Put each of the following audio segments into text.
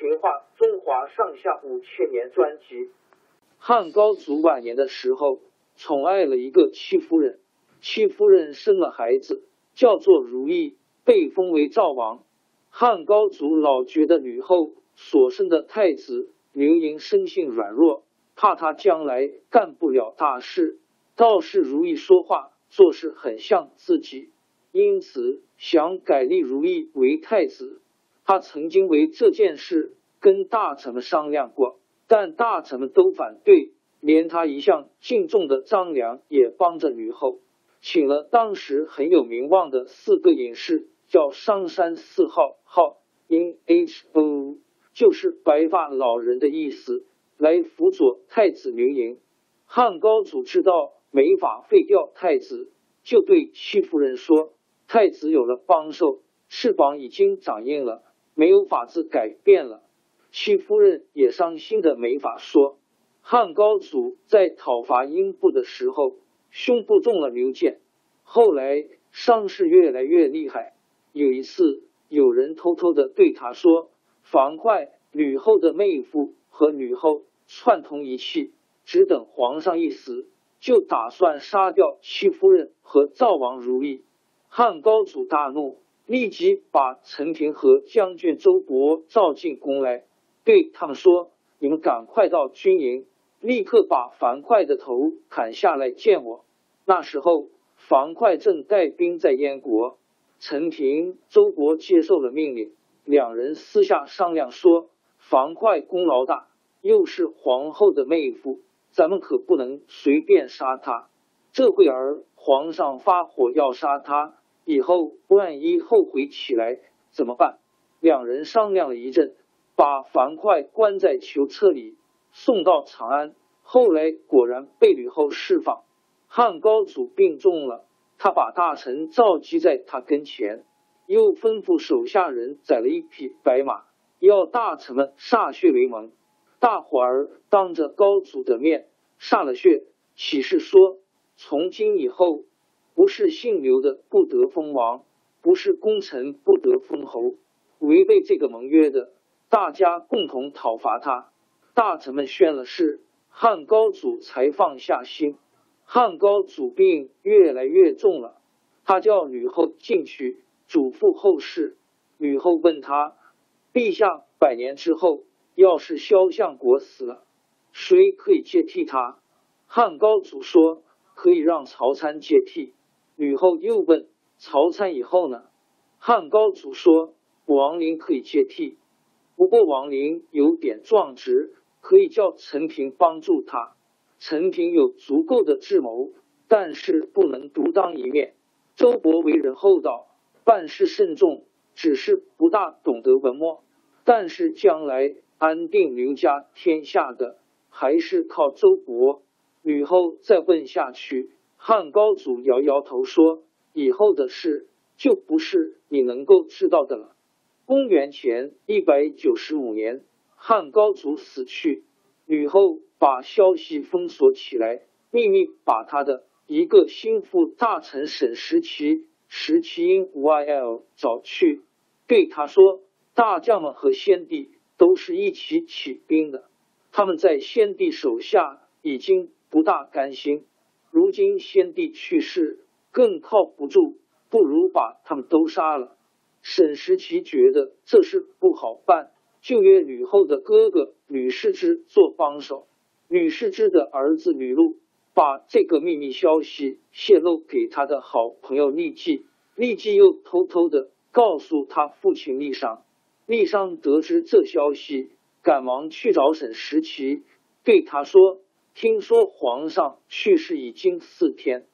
评话中华上下五千年》专辑。汉高祖晚年的时候，宠爱了一个戚夫人，戚夫人生了孩子，叫做如意，被封为赵王。汉高祖老觉得吕后所生的太子刘盈生性软弱，怕他将来干不了大事，倒是如意说话做事很像自己。因此，想改立如意为太子。他曾经为这件事跟大臣们商量过，但大臣们都反对。连他一向敬重的张良也帮着吕后，请了当时很有名望的四个隐士，叫商山四号号 in h o，就是白发老人的意思，来辅佐太子刘盈。汉高祖知道没法废掉太子，就对戚夫人说。太子有了帮手，翅膀已经长硬了，没有法子改变了。戚夫人也伤心的没法说。汉高祖在讨伐英布的时候，胸部中了流箭，后来伤势越来越厉害。有一次，有人偷偷的对他说：“樊哙，吕后的妹夫，和吕后串通一气，只等皇上一死，就打算杀掉戚夫人和赵王如意。”汉高祖大怒，立即把陈平和将军周勃召进宫来，对他们说：“你们赶快到军营，立刻把樊哙的头砍下来见我。”那时候，樊哙正带兵在燕国。陈平、周勃接受了命令，两人私下商量说：“樊哙功劳大，又是皇后的妹夫，咱们可不能随便杀他。这会儿皇上发火要杀他。”以后万一后悔起来怎么办？两人商量了一阵，把樊哙关在囚车里，送到长安。后来果然被吕后释放。汉高祖病重了，他把大臣召集在他跟前，又吩咐手下人宰了一匹白马，要大臣们歃血为盟。大伙儿当着高祖的面歃了血，起誓说：从今以后。不是姓刘的不得封王，不是功臣不得封侯。违背这个盟约的，大家共同讨伐他。大臣们宣了誓，汉高祖才放下心。汉高祖病越来越重了，他叫吕后进去嘱咐后事。吕后问他：“陛下百年之后，要是萧相国死了，谁可以接替他？”汉高祖说：“可以让曹参接替。”吕后又问曹参以后呢？汉高祖说王陵可以接替，不过王陵有点壮直，可以叫陈平帮助他。陈平有足够的智谋，但是不能独当一面。周勃为人厚道，办事慎重，只是不大懂得文墨。但是将来安定刘家天下的，还是靠周勃。吕后再问下去。汉高祖摇摇头说：“以后的事就不是你能够知道的了。公元前一百九十五年，汉高祖死去，吕后把消息封锁起来，秘密把他的一个心腹大臣沈石奇、石奇英 YL 找去，对他说：“大将们和先帝都是一起起兵的，他们在先帝手下已经不大甘心，如今先帝去世，更靠不住，不如把他们都杀了。”沈石奇觉得这事不好办，就约吕后的哥哥吕师之做帮手。吕师之的儿子吕禄把这个秘密消息泄露给他的好朋友厉季，厉季又偷偷的告诉他父亲厉商。厉商得知这消息，赶忙去找沈石奇，对他说：“听说皇上去世已经四天，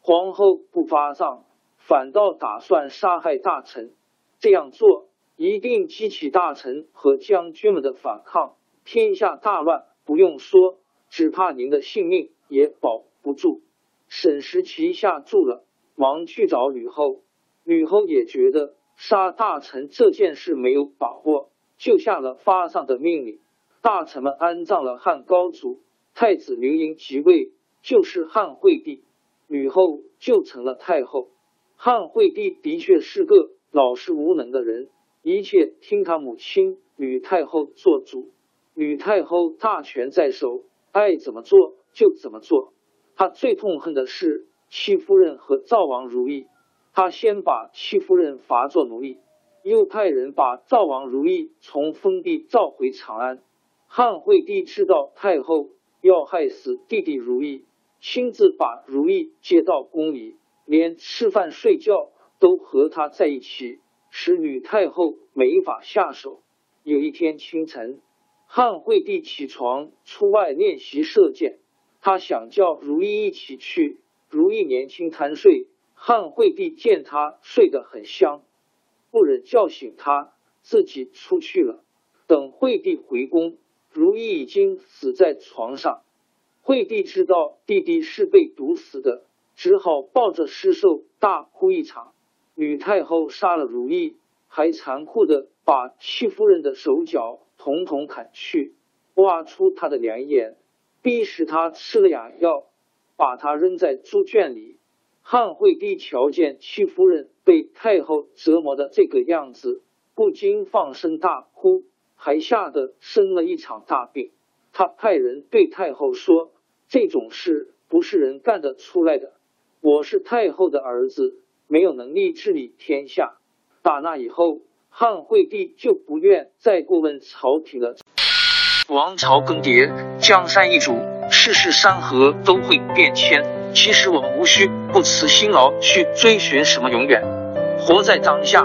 皇后不发丧，反倒打算杀害大臣。”这样做一定激起大臣和将军们的反抗，天下大乱。不用说，只怕您的性命也保不住。沈石奇下住了，忙去找吕后。吕后也觉得杀大臣这件事没有把握，就下了发丧的命令。大臣们安葬了汉高祖，太子刘盈即位，就是汉惠帝，吕后就成了太后。汉惠帝的确是个。老实无能的人，一切听他母亲吕太后做主。吕太后大权在手，爱怎么做就怎么做。他最痛恨的是戚夫人和赵王如意。他先把戚夫人罚做奴隶，又派人把赵王如意从封地召回长安。汉惠帝知道太后要害死弟弟如意，亲自把如意接到宫里，连吃饭睡觉。都和他在一起，使吕太后没法下手。有一天清晨，汉惠帝起床出外练习射箭，他想叫如意一起去。如意年轻贪睡，汉惠帝见他睡得很香，不忍叫醒他，自己出去了。等惠帝回宫，如意已经死在床上。惠帝知道弟弟是被毒死的，只好抱着尸首大哭一场。吕太后杀了如意，还残酷的把戚夫人的手脚统统砍去，挖出她的两眼，逼使她吃了哑药，把她扔在猪圈里。汉惠帝瞧见戚夫人被太后折磨的这个样子，不禁放声大哭，还吓得生了一场大病。他派人对太后说：“这种事不是人干得出来的，我是太后的儿子。”没有能力治理天下。打那以后，汉惠帝就不愿再过问朝廷了。王朝更迭，江山易主，世事山河都会变迁。其实我们无需不辞辛劳去追寻什么永远，活在当下，